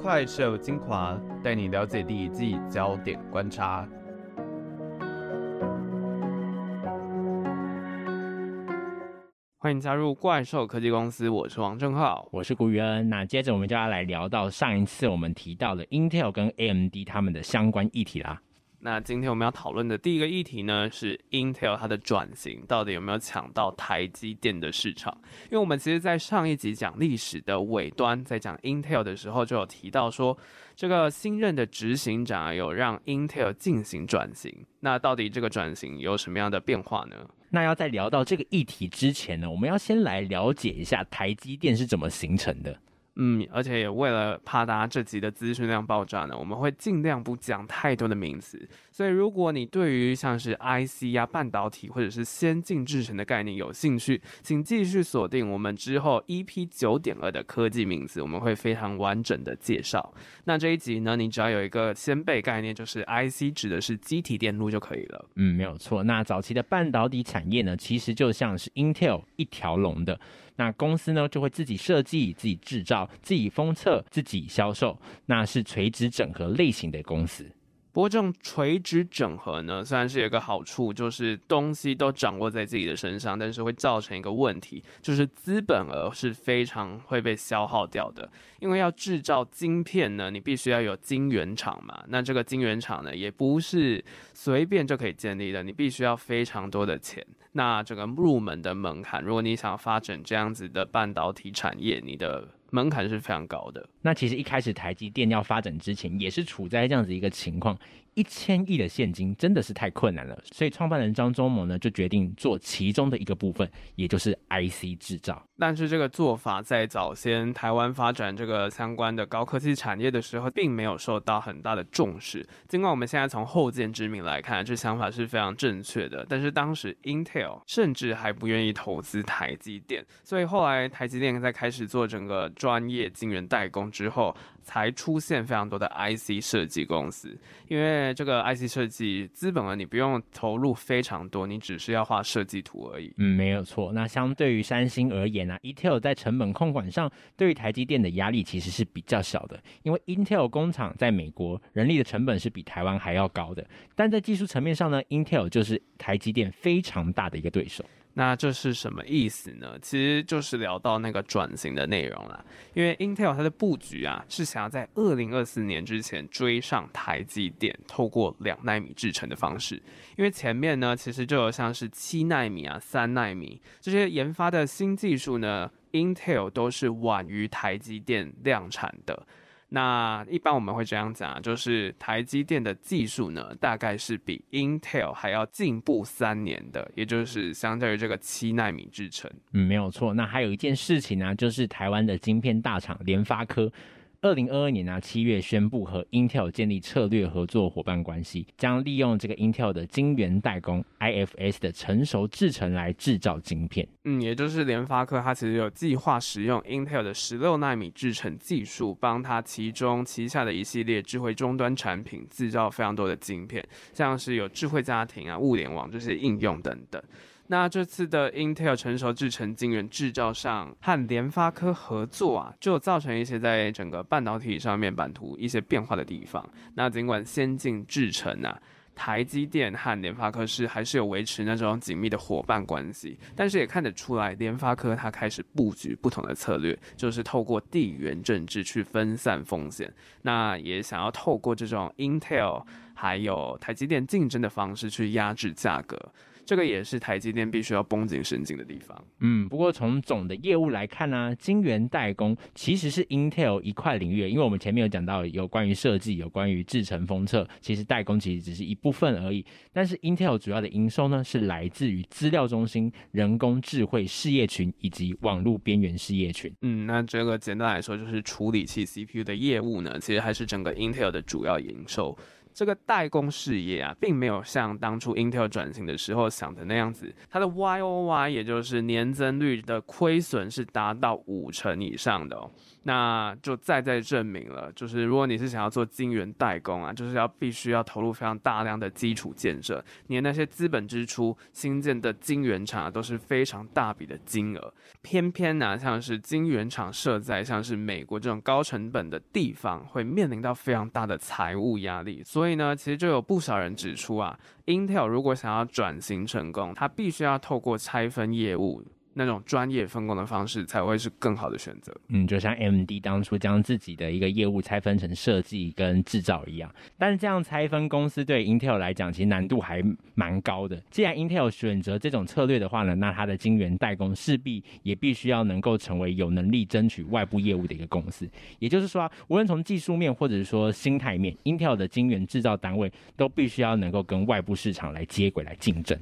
快手精华，带你了解第一季焦点观察。欢迎加入怪兽科技公司，我是王正浩，我是古宇恩。那接着我们就要来聊到上一次我们提到的 Intel 跟 AMD 他们的相关议题啦。那今天我们要讨论的第一个议题呢，是 Intel 它的转型到底有没有抢到台积电的市场？因为我们其实，在上一集讲历史的尾端，在讲 Intel 的时候，就有提到说，这个新任的执行长有让 Intel 进行转型。那到底这个转型有什么样的变化呢？那要在聊到这个议题之前呢，我们要先来了解一下台积电是怎么形成的。嗯，而且也为了怕大家这集的资讯量爆炸呢，我们会尽量不讲太多的名词。所以，如果你对于像是 IC 呀、半导体或者是先进制程的概念有兴趣，请继续锁定我们之后 EP 九点二的科技名词，我们会非常完整的介绍。那这一集呢，你只要有一个先备概念，就是 IC 指的是机体电路就可以了。嗯，没有错。那早期的半导体产业呢，其实就像是 Intel 一条龙的。那公司呢，就会自己设计、自己制造、自己封测、自己销售，那是垂直整合类型的公司。不过这种垂直整合呢，虽然是有一个好处，就是东西都掌握在自己的身上，但是会造成一个问题，就是资本额是非常会被消耗掉的。因为要制造晶片呢，你必须要有晶圆厂嘛，那这个晶圆厂呢，也不是随便就可以建立的，你必须要非常多的钱。那这个入门的门槛，如果你想发展这样子的半导体产业，你的门槛是非常高的。那其实一开始台积电要发展之前，也是处在这样子一个情况。一千亿的现金真的是太困难了，所以创办人张忠谋呢就决定做其中的一个部分，也就是 IC 制造。但是这个做法在早先台湾发展这个相关的高科技产业的时候，并没有受到很大的重视。尽管我们现在从后见之明来看，这想法是非常正确的，但是当时 Intel 甚至还不愿意投资台积电，所以后来台积电在开始做整个专业晶圆代工之后，才出现非常多的 IC 设计公司，因为。这个 IC 设计资本额你不用投入非常多，你只是要画设计图而已。嗯，没有错。那相对于三星而言呢、啊，Intel 在成本控管上对于台积电的压力其实是比较小的，因为 Intel 工厂在美国，人力的成本是比台湾还要高的。但在技术层面上呢，Intel 就是台积电非常大的一个对手。那这是什么意思呢？其实就是聊到那个转型的内容了。因为 Intel 它的布局啊，是想要在二零二四年之前追上台积电，透过两纳米制程的方式。因为前面呢，其实就有像是七纳米啊、三纳米这些研发的新技术呢，Intel 都是晚于台积电量产的。那一般我们会这样讲，就是台积电的技术呢，大概是比 Intel 还要进步三年的，也就是相较于这个七纳米制程。嗯，没有错。那还有一件事情呢、就是台湾的晶片大厂联发科。二零二二年啊，七月宣布和 Intel 建立策略合作伙伴关系，将利用这个 Intel 的晶圆代工 IFS 的成熟制程来制造晶片。嗯，也就是联发科它其实有计划使用 Intel 的十六奈米制程技术，帮它其中旗下的一系列智慧终端产品制造非常多的晶片，像是有智慧家庭啊、物联网这些应用等等。那这次的 Intel 成熟制程晶圆制造上和联发科合作啊，就造成一些在整个半导体上面版图一些变化的地方。那尽管先进制程啊，台积电和联发科是还是有维持那种紧密的伙伴关系，但是也看得出来，联发科它开始布局不同的策略，就是透过地缘政治去分散风险。那也想要透过这种 Intel 还有台积电竞争的方式去压制价格。这个也是台积电必须要绷紧神经的地方。嗯，不过从总的业务来看呢、啊，晶圆代工其实是 Intel 一块领域，因为我们前面有讲到有关于设计、有关于制程封测，其实代工其实只是一部分而已。但是 Intel 主要的营收呢，是来自于资料中心、人工智慧事业群以及网络边缘事业群。嗯，那这个简单来说就是处理器 CPU 的业务呢，其实还是整个 Intel 的主要营收。这个代工事业啊，并没有像当初 Intel 转型的时候想的那样子，它的 YOY 也就是年增率的亏损是达到五成以上的哦。那就再再证明了，就是如果你是想要做晶圆代工啊，就是要必须要投入非常大量的基础建设，你的那些资本支出、新建的晶圆厂啊，都是非常大笔的金额。偏偏呢、像是晶圆厂设在像是美国这种高成本的地方，会面临到非常大的财务压力。所以所以呢，其实就有不少人指出啊，Intel 如果想要转型成功，它必须要透过拆分业务。那种专业分工的方式才会是更好的选择。嗯，就像 M D 当初将自己的一个业务拆分成设计跟制造一样。但是这样拆分公司对 Intel 来讲，其实难度还蛮高的。既然 Intel 选择这种策略的话呢，那它的晶圆代工势必也必须要能够成为有能力争取外部业务的一个公司。也就是说，无论从技术面或者是说心态面，Intel 的晶圆制造单位都必须要能够跟外部市场来接轨来竞争。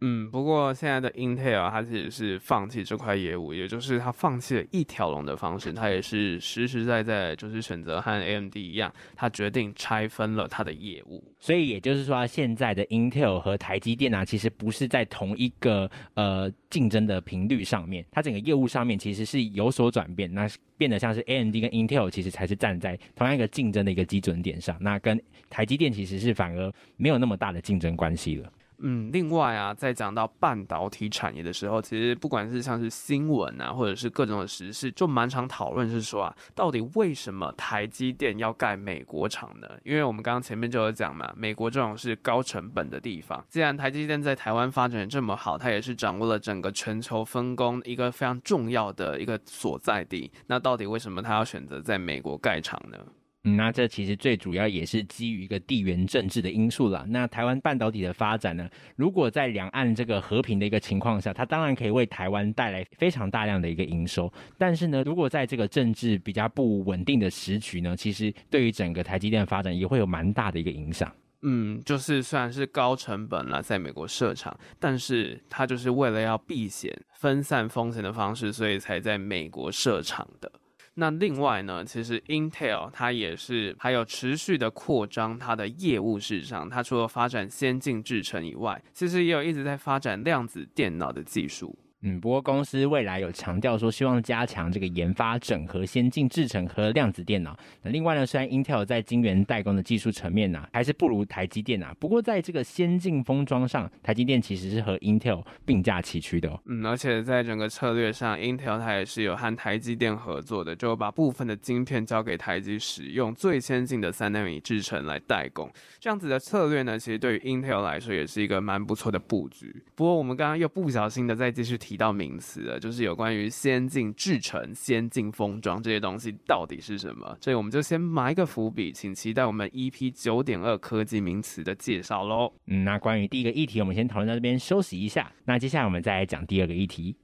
嗯，不过现在的 Intel 它其实是放弃这块业务，也就是它放弃了一条龙的方式，它也是实实在在就是选择和 AMD 一样，它决定拆分了它的业务。所以也就是说，现在的 Intel 和台积电啊，其实不是在同一个呃竞争的频率上面，它整个业务上面其实是有所转变，那变得像是 AMD 跟 Intel 其实才是站在同样一个竞争的一个基准点上，那跟台积电其实是反而没有那么大的竞争关系了。嗯，另外啊，在讲到半导体产业的时候，其实不管是像是新闻啊，或者是各种的时事，就蛮常讨论是说啊，到底为什么台积电要盖美国厂呢？因为我们刚刚前面就有讲嘛，美国这种是高成本的地方。既然台积电在台湾发展这么好，它也是掌握了整个全球分工一个非常重要的一个所在地。那到底为什么它要选择在美国盖厂呢？嗯，那这其实最主要也是基于一个地缘政治的因素了。那台湾半导体的发展呢，如果在两岸这个和平的一个情况下，它当然可以为台湾带来非常大量的一个营收。但是呢，如果在这个政治比较不稳定的时局呢，其实对于整个台积电的发展也会有蛮大的一个影响。嗯，就是虽然是高成本了，在美国设厂，但是它就是为了要避险、分散风险的方式，所以才在美国设厂的。那另外呢，其实 Intel 它也是还有持续的扩张它的业务市场。它除了发展先进制程以外，其实也有一直在发展量子电脑的技术。嗯，不过公司未来有强调说，希望加强这个研发、整合先进制程和量子电脑。那另外呢，虽然 Intel 在晶圆代工的技术层面呢、还是不如台积电啊，不过在这个先进封装上，台积电其实是和 Intel 并驾齐驱的哦。嗯，而且在整个策略上，Intel 它也是有和台积电合作的，就把部分的晶片交给台积使用，最先进的三纳米制程来代工。这样子的策略呢，其实对于 Intel 来说也是一个蛮不错的布局。不过我们刚刚又不小心的再继续提。提到名词了，就是有关于先进制成、先进封装这些东西到底是什么？所以我们就先埋个伏笔，请期待我们 EP 九点二科技名词的介绍喽。嗯，那关于第一个议题，我们先讨论到这边休息一下。那接下来我们再来讲第二个议题。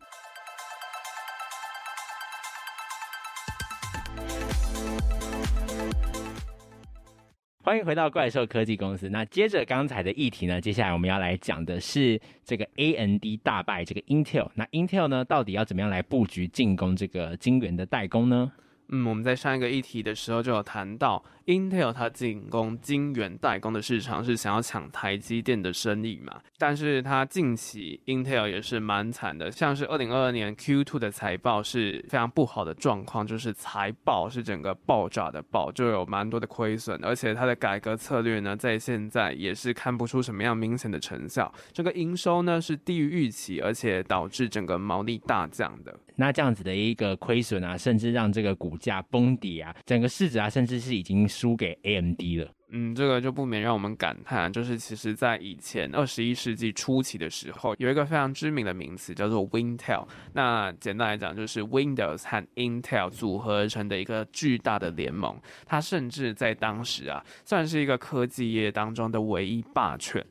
欢迎回到怪兽科技公司。那接着刚才的议题呢，接下来我们要来讲的是这个 A N D 大败这个 Intel。那 Intel 呢，到底要怎么样来布局进攻这个晶圆的代工呢？嗯，我们在上一个议题的时候就有谈到。Intel 它进攻晶圆代工的市场是想要抢台积电的生意嘛？但是它近期 Intel 也是蛮惨的，像是二零二二年 Q2 的财报是非常不好的状况，就是财报是整个爆炸的爆，就有蛮多的亏损，而且它的改革策略呢，在现在也是看不出什么样明显的成效，这个营收呢是低于预期，而且导致整个毛利大降的。那这样子的一个亏损啊，甚至让这个股价崩跌啊，整个市值啊，甚至是已经。输给 AMD 了，嗯，这个就不免让我们感叹，就是其实在以前二十一世纪初期的时候，有一个非常知名的名词叫做 Wintel。那简单来讲，就是 Windows 和 Intel 组合而成的一个巨大的联盟。它甚至在当时啊，算是一个科技业当中的唯一霸权。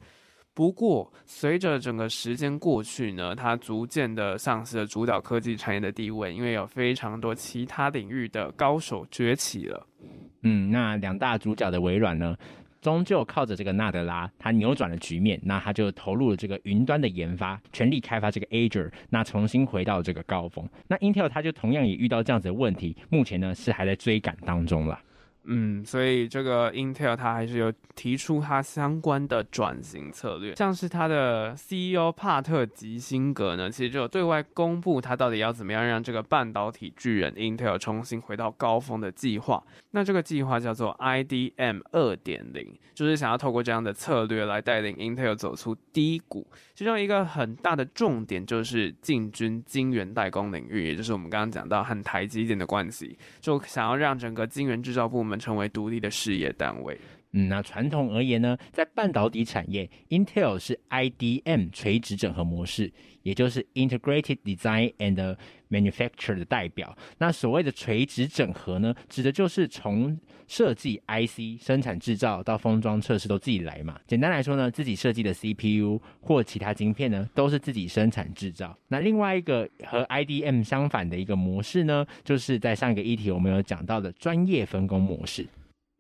不过，随着整个时间过去呢，它逐渐的丧失了主导科技产业的地位，因为有非常多其他领域的高手崛起了。嗯，那两大主角的微软呢，终究靠着这个纳德拉，他扭转了局面，那他就投入了这个云端的研发，全力开发这个 Azure，那重新回到这个高峰。那 Intel 他就同样也遇到这样子的问题，目前呢是还在追赶当中了。嗯，所以这个 Intel 它还是有提出它相关的转型策略，像是它的 CEO 帕特吉辛格呢，其实就有对外公布它到底要怎么样让这个半导体巨人 Intel 重新回到高峰的计划。那这个计划叫做 IDM 二点零，就是想要透过这样的策略来带领 Intel 走出低谷。其中一个很大的重点就是进军晶圆代工领域，也就是我们刚刚讲到和台积电的关系，就想要让整个晶圆制造部门。我们成为独立的事业单位。嗯，那传统而言呢，在半导体产业，Intel 是 IDM 垂直整合模式，也就是 Integrated Design and Manufacture 的代表。那所谓的垂直整合呢，指的就是从设计 IC、生产制造到封装测试都自己来嘛。简单来说呢，自己设计的 CPU 或其他晶片呢，都是自己生产制造。那另外一个和 IDM 相反的一个模式呢，就是在上一个议题我们有讲到的专业分工模式。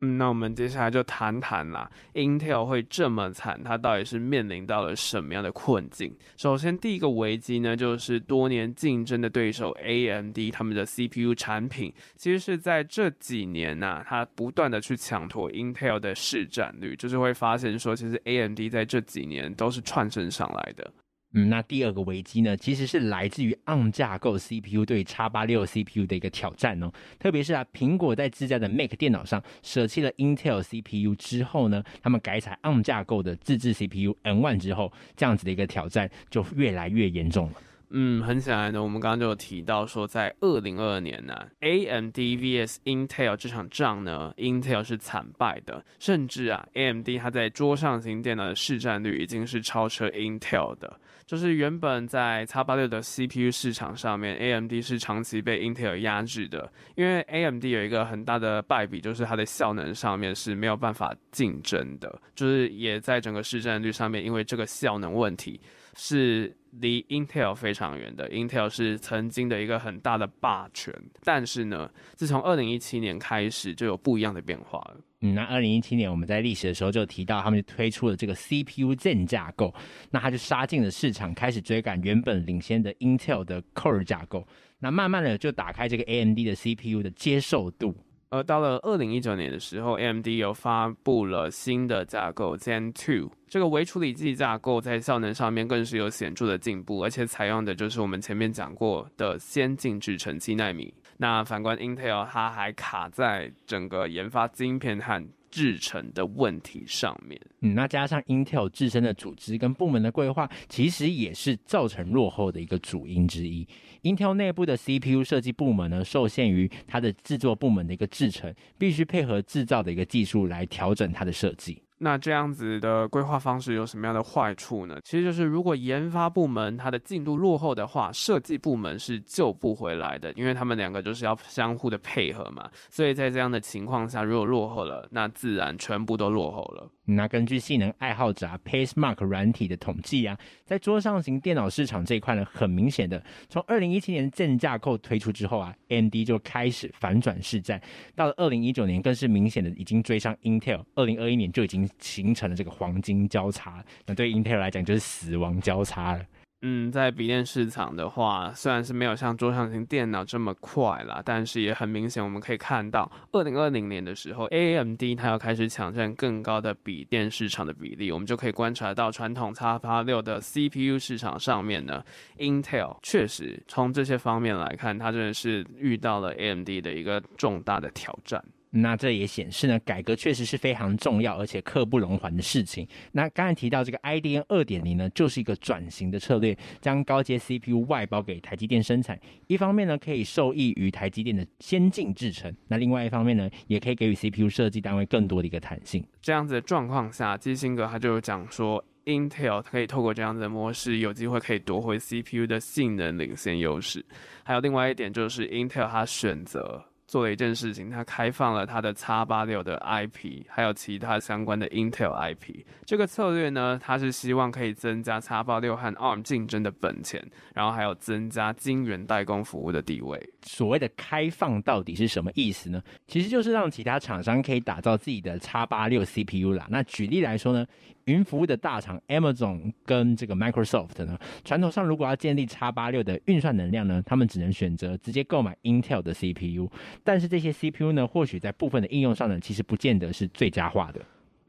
嗯，那我们接下来就谈谈啦，Intel 会这么惨，它到底是面临到了什么样的困境？首先，第一个危机呢，就是多年竞争的对手 AMD 他们的 CPU 产品，其实是在这几年呐、啊，它不断的去抢夺 Intel 的市占率，就是会发现说，其实 AMD 在这几年都是窜升上来的。嗯，那第二个危机呢，其实是来自于 ARM 架构 CPU 对 X86 CPU 的一个挑战哦。特别是啊，苹果在自家的 Mac 电脑上舍弃了 Intel CPU 之后呢，他们改采 ARM 架构的自制 CPU M1 之后，这样子的一个挑战就越来越严重了。嗯，很显然的，我们刚刚就有提到说，在二零二二年呢，AMD vs Intel 这场仗呢，Intel 是惨败的，甚至啊，AMD 它在桌上型电脑的市占率已经是超车 Intel 的。就是原本在叉八六的 CPU 市场上面，AMD 是长期被 Intel 压制的，因为 AMD 有一个很大的败笔，就是它的效能上面是没有办法竞争的，就是也在整个市占率上面，因为这个效能问题是离 Intel 非常远的。Intel 是曾经的一个很大的霸权，但是呢，自从2017年开始就有不一样的变化了。嗯，那二零一七年我们在历史的时候就提到，他们就推出了这个 CPU Zen 架构，那他就杀进了市场，开始追赶原本领先的 Intel 的 Core 架构，那慢慢的就打开这个 AMD 的 CPU 的接受度。而到了二零一九年的时候，AMD 又发布了新的架构 Zen 2，这个微处理器架构在效能上面更是有显著的进步，而且采用的就是我们前面讲过的先进制程七纳米。那反观 Intel，它还卡在整个研发晶片和制程的问题上面。嗯，那加上 Intel 自身的组织跟部门的规划，其实也是造成落后的一个主因之一。Intel 内部的 CPU 设计部门呢，受限于它的制作部门的一个制程，必须配合制造的一个技术来调整它的设计。那这样子的规划方式有什么样的坏处呢？其实就是如果研发部门它的进度落后的话，设计部门是救不回来的，因为他们两个就是要相互的配合嘛。所以在这样的情况下，如果落后了，那自然全部都落后了。那根据性能爱好者啊，PaceMark 软体的统计啊，在桌上型电脑市场这一块呢，很明显的，从二零一七年 Zen 架构推出之后啊，AMD 就开始反转市占，到了二零一九年更是明显的已经追上 Intel，二零二一年就已经形成了这个黄金交叉，那对 Intel 来讲就是死亡交叉了。嗯，在笔电市场的话，虽然是没有像桌上型电脑这么快啦，但是也很明显，我们可以看到，二零二零年的时候，AMD 它要开始抢占更高的笔电市场的比例，我们就可以观察到传统 X86 的 CPU 市场上面呢，Intel 确实从这些方面来看，它真的是遇到了 AMD 的一个重大的挑战。那这也显示呢，改革确实是非常重要，而且刻不容缓的事情。那刚才提到这个 IDN 二点零呢，就是一个转型的策略，将高阶 CPU 外包给台积电生产。一方面呢，可以受益于台积电的先进制程；那另外一方面呢，也可以给予 CPU 设计单位更多的一个弹性。这样子的状况下，基辛格他就有讲说，Intel 可以透过这样子的模式，有机会可以夺回 CPU 的性能领先优势。还有另外一点就是 Intel 他选择。做了一件事情，它开放了它的 X 八六的 IP，还有其他相关的 Intel IP。这个策略呢，它是希望可以增加 X 八六和 ARM 竞争的本钱，然后还有增加晶圆代工服务的地位。所谓的开放到底是什么意思呢？其实就是让其他厂商可以打造自己的 X 八六 CPU 啦。那举例来说呢，云服务的大厂 Amazon 跟这个 Microsoft 呢，传统上如果要建立 x 八六的运算能量呢，他们只能选择直接购买 Intel 的 CPU。但是这些 CPU 呢，或许在部分的应用上呢，其实不见得是最佳化的。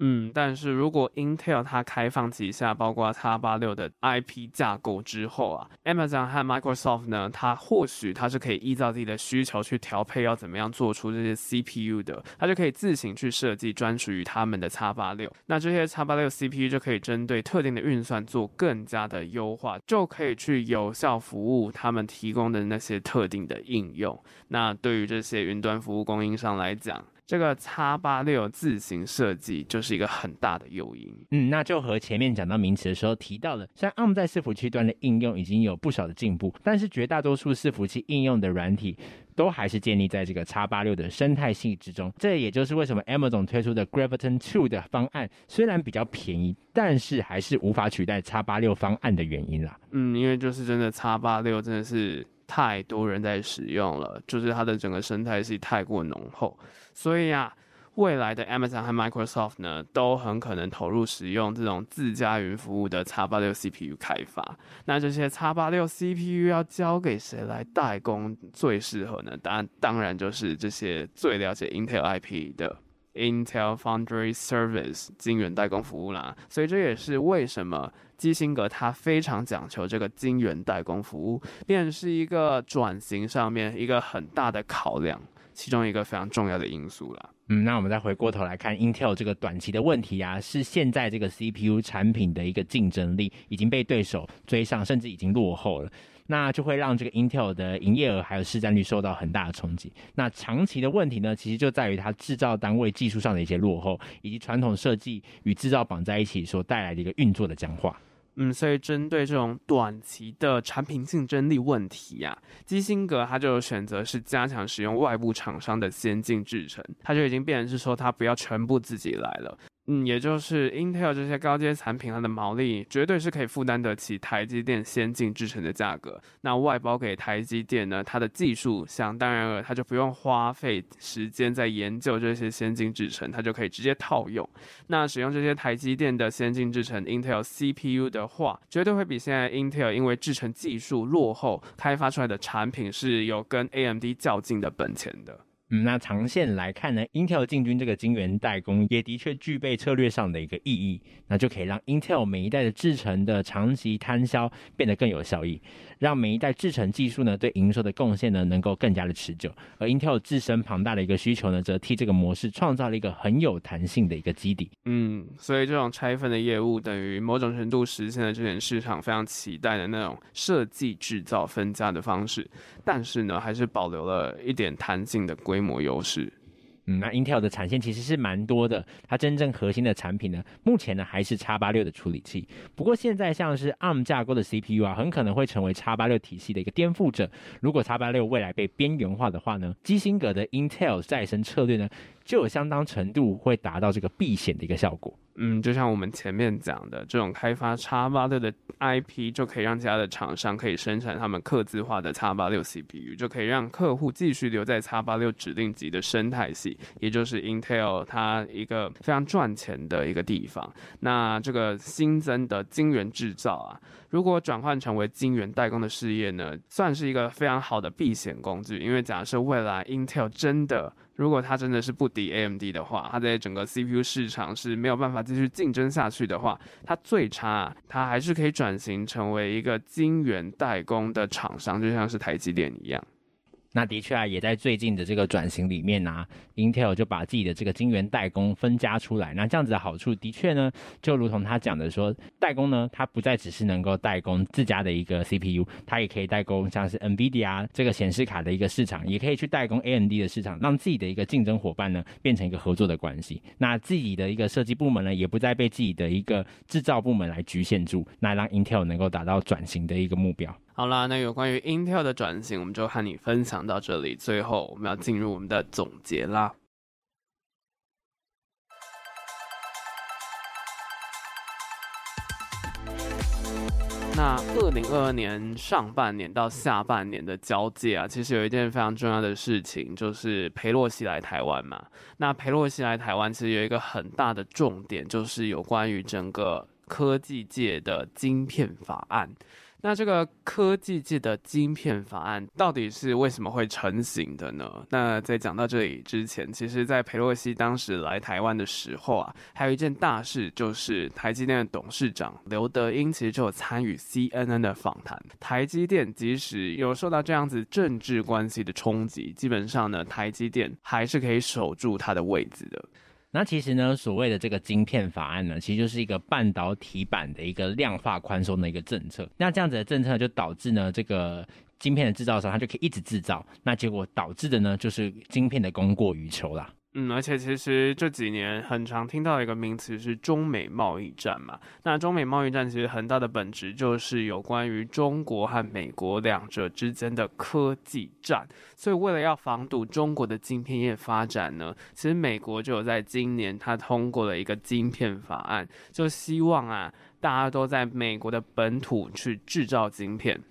嗯，但是如果 Intel 它开放旗下包括 X86 的 IP 架构之后啊，Amazon 和 Microsoft 呢，它或许它是可以依照自己的需求去调配要怎么样做出这些 CPU 的，它就可以自行去设计专属于他们的 X86。那这些 X86 CPU 就可以针对特定的运算做更加的优化，就可以去有效服务他们提供的那些特定的应用。那对于这些云端服务供应商来讲，这个叉八六自行设计就是一个很大的诱因。嗯，那就和前面讲到名词的时候提到了，像 ARM 在伺服器端的应用已经有不少的进步，但是绝大多数伺服器应用的软体都还是建立在这个叉八六的生态系之中。这也就是为什么 Amazon 推出的 Graviton Two 的方案虽然比较便宜，但是还是无法取代叉八六方案的原因啦。嗯，因为就是真的叉八六真的是太多人在使用了，就是它的整个生态系太过浓厚。所以啊，未来的 Amazon 和 Microsoft 呢，都很可能投入使用这种自家云服务的 X86 CPU 开发。那这些 X86 CPU 要交给谁来代工最适合呢？当然，当然就是这些最了解 Intel IP 的 Intel Foundry Service 晶圆代工服务啦。所以这也是为什么基辛格他非常讲求这个晶圆代工服务，便是一个转型上面一个很大的考量。其中一个非常重要的因素了。嗯，那我们再回过头来看 Intel 这个短期的问题啊，是现在这个 CPU 产品的一个竞争力已经被对手追上，甚至已经落后了，那就会让这个 Intel 的营业额还有市占率受到很大的冲击。那长期的问题呢，其实就在于它制造单位技术上的一些落后，以及传统设计与制造绑在一起所带来的一个运作的僵化。嗯，所以针对这种短期的产品竞争力问题呀、啊，基辛格他就选择是加强使用外部厂商的先进制程，他就已经变成是说他不要全部自己来了。嗯，也就是 Intel 这些高阶产品，它的毛利绝对是可以负担得起台积电先进制程的价格。那外包给台积电呢，它的技术想当然了，它就不用花费时间在研究这些先进制程，它就可以直接套用。那使用这些台积电的先进制程 Intel CPU 的话，绝对会比现在 Intel 因为制程技术落后开发出来的产品是有跟 AMD 较劲的本钱的。嗯，那长线来看呢，Intel 进军这个晶圆代工也的确具备策略上的一个意义，那就可以让 Intel 每一代的制程的长期摊销变得更有效益。让每一代制程技术呢，对营收的贡献呢，能够更加的持久。而 Intel 自身庞大的一个需求呢，则替这个模式创造了一个很有弹性的一个基底。嗯，所以这种拆分的业务，等于某种程度实现了这点市场非常期待的那种设计制造分家的方式，但是呢，还是保留了一点弹性的规模优势。嗯，那 Intel 的产线其实是蛮多的，它真正核心的产品呢，目前呢还是 X86 的处理器。不过现在像是 ARM 架构的 CPU 啊，很可能会成为 X86 体系的一个颠覆者。如果 X86 未来被边缘化的话呢，基辛格的 Intel 再生策略呢，就有相当程度会达到这个避险的一个效果。嗯，就像我们前面讲的，这种开发叉八六的 IP 就可以让其他的厂商可以生产他们刻字化的叉八六 CPU，就可以让客户继续留在叉八六指令集的生态系，也就是 Intel 它一个非常赚钱的一个地方。那这个新增的晶圆制造啊，如果转换成为晶圆代工的事业呢，算是一个非常好的避险工具，因为假设未来 Intel 真的如果它真的是不敌 AMD 的话，它在整个 CPU 市场是没有办法继续竞争下去的话，它最差它还是可以转型成为一个晶圆代工的厂商，就像是台积电一样。那的确啊，也在最近的这个转型里面呢、啊，Intel 就把自己的这个晶圆代工分家出来。那这样子的好处，的确呢，就如同他讲的说，代工呢，它不再只是能够代工自家的一个 CPU，它也可以代工像是 NVIDIA 这个显示卡的一个市场，也可以去代工 AMD 的市场，让自己的一个竞争伙伴呢，变成一个合作的关系。那自己的一个设计部门呢，也不再被自己的一个制造部门来局限住，那让 Intel 能够达到转型的一个目标。好啦，那有关于 Intel 的转型，我们就和你分享到这里。最后，我们要进入我们的总结啦。那二零二二年上半年到下半年的交界啊，其实有一件非常重要的事情，就是裴洛西来台湾嘛。那裴洛西来台湾，其实有一个很大的重点，就是有关于整个科技界的晶片法案。那这个科技界的晶片法案到底是为什么会成型的呢？那在讲到这里之前，其实，在佩洛西当时来台湾的时候啊，还有一件大事，就是台积电的董事长刘德英其实就有参与 CNN 的访谈。台积电即使有受到这样子政治关系的冲击，基本上呢，台积电还是可以守住它的位置的。那其实呢，所谓的这个晶片法案呢，其实就是一个半导体版的一个量化宽松的一个政策。那这样子的政策就导致呢，这个晶片的制造商它就可以一直制造，那结果导致的呢，就是晶片的供过于求啦。嗯，而且其实这几年很常听到一个名词是中美贸易战嘛。那中美贸易战其实很大的本质就是有关于中国和美国两者之间的科技战。所以为了要防堵中国的晶片业发展呢，其实美国就有在今年它通过了一个晶片法案，就希望啊大家都在美国的本土去制造晶片。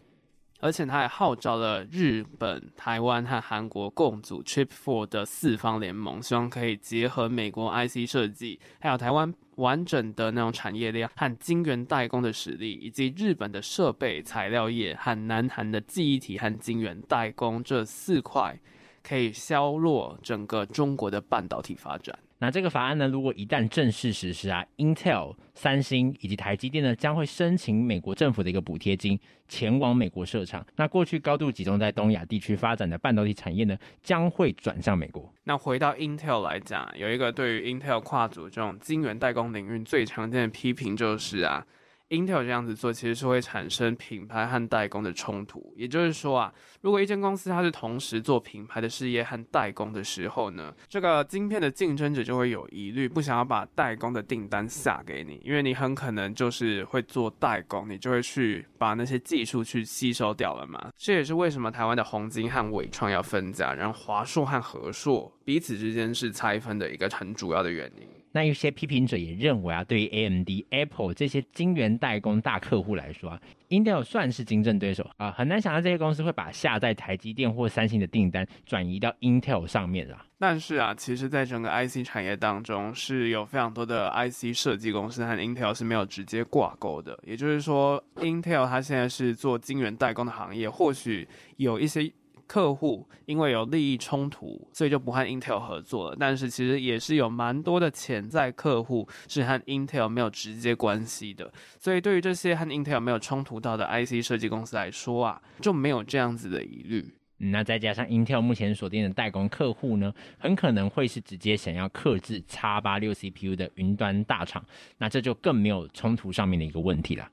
而且他还号召了日本、台湾和韩国共组 Chip Four 的四方联盟，希望可以结合美国 IC 设计，还有台湾完整的那种产业链和晶圆代工的实力，以及日本的设备材料业和南韩的记忆体和晶圆代工这四块，可以削弱整个中国的半导体发展。那这个法案呢，如果一旦正式实施啊，Intel、三星以及台积电呢，将会申请美国政府的一个补贴金，前往美国设厂。那过去高度集中在东亚地区发展的半导体产业呢，将会转向美国。那回到 Intel 来讲，有一个对于 Intel 跨组这种晶圆代工领域最常见的批评就是啊。Intel 这样子做，其实是会产生品牌和代工的冲突。也就是说啊，如果一间公司它是同时做品牌的事业和代工的时候呢，这个晶片的竞争者就会有疑虑，不想要把代工的订单下给你，因为你很可能就是会做代工，你就会去把那些技术去吸收掉了嘛。这也是为什么台湾的宏晶和纬创要分家，然后华硕和和硕彼此之间是拆分的一个很主要的原因。那一些批评者也认为啊，对于 AMD、Apple 这些晶圆代工大客户来说啊，Intel 算是竞争对手啊，很难想到这些公司会把下在台积电或三星的订单转移到 Intel 上面啊。但是啊，其实，在整个 IC 产业当中，是有非常多的 IC 设计公司和 Intel 是没有直接挂钩的。也就是说，Intel 它现在是做晶圆代工的行业，或许有一些。客户因为有利益冲突，所以就不和 Intel 合作了。但是其实也是有蛮多的潜在客户是和 Intel 没有直接关系的。所以对于这些和 Intel 没有冲突到的 IC 设计公司来说啊，就没有这样子的疑虑。那再加上 Intel 目前锁定的代工客户呢，很可能会是直接想要克制 X86 CPU 的云端大厂，那这就更没有冲突上面的一个问题了。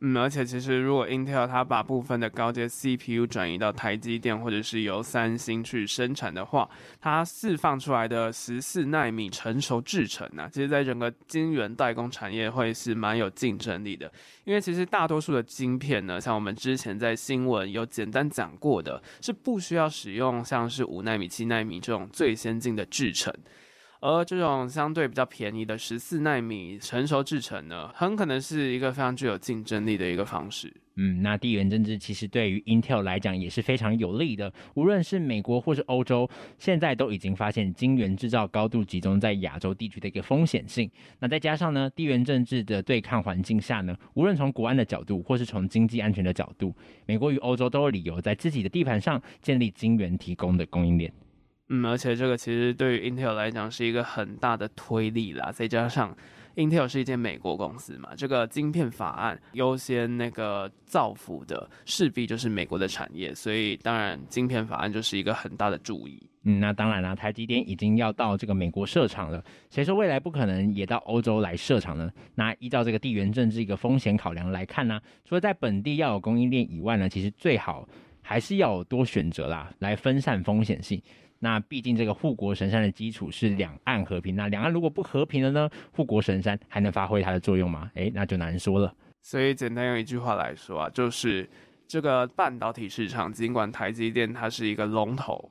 嗯，而且其实如果 Intel 它把部分的高阶 CPU 转移到台积电或者是由三星去生产的话，它释放出来的十四奈米成熟制程呢，其实在整个晶圆代工产业会是蛮有竞争力的。因为其实大多数的晶片呢，像我们之前在新闻有简单讲过的，是不需要使用像是五奈米、七奈米这种最先进的制程。而这种相对比较便宜的十四纳米成熟制程呢，很可能是一个非常具有竞争力的一个方式。嗯，那地缘政治其实对于 Intel 来讲也是非常有利的。无论是美国或是欧洲，现在都已经发现晶圆制造高度集中在亚洲地区的一个风险性。那再加上呢，地缘政治的对抗环境下呢，无论从国安的角度或是从经济安全的角度，美国与欧洲都有理由在自己的地盘上建立晶圆提供的供应链。嗯，而且这个其实对于 Intel 来讲是一个很大的推力啦。再加上 Intel 是一间美国公司嘛，这个晶片法案优先那个造福的势必就是美国的产业，所以当然晶片法案就是一个很大的注意。嗯，那当然啦，台积电已经要到这个美国设厂了，谁说未来不可能也到欧洲来设厂呢？那依照这个地缘政治一个风险考量来看呢，除了在本地要有供应链以外呢，其实最好还是要有多选择啦，来分散风险性。那毕竟这个护国神山的基础是两岸和平，那两岸如果不和平了呢？护国神山还能发挥它的作用吗？诶，那就难说了。所以简单用一句话来说啊，就是这个半导体市场，尽管台积电它是一个龙头。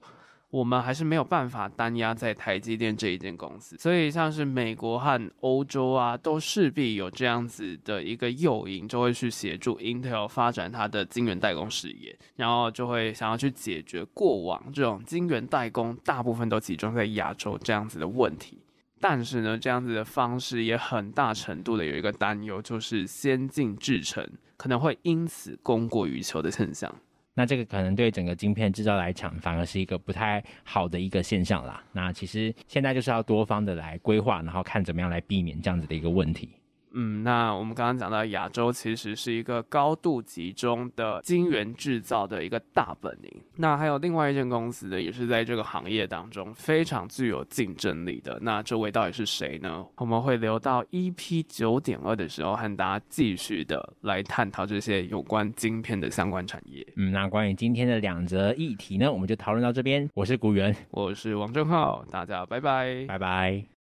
我们还是没有办法单压在台积电这一间公司，所以像是美国和欧洲啊，都势必有这样子的一个诱因，就会去协助 Intel 发展它的晶圆代工事业，然后就会想要去解决过往这种晶圆代工大部分都集中在亚洲这样子的问题。但是呢，这样子的方式也很大程度的有一个担忧，就是先进制程可能会因此供过于求的现象。那这个可能对整个晶片制造来讲，反而是一个不太好的一个现象啦。那其实现在就是要多方的来规划，然后看怎么样来避免这样子的一个问题。嗯，那我们刚刚讲到亚洲其实是一个高度集中的晶圆制造的一个大本营。那还有另外一间公司呢，也是在这个行业当中非常具有竞争力的。那这位到底是谁呢？我们会留到 EP 九点二的时候和大家继续的来探讨这些有关晶片的相关产业。嗯，那关于今天的两则议题呢，我们就讨论到这边。我是古元，我是王正浩，大家拜拜，拜拜。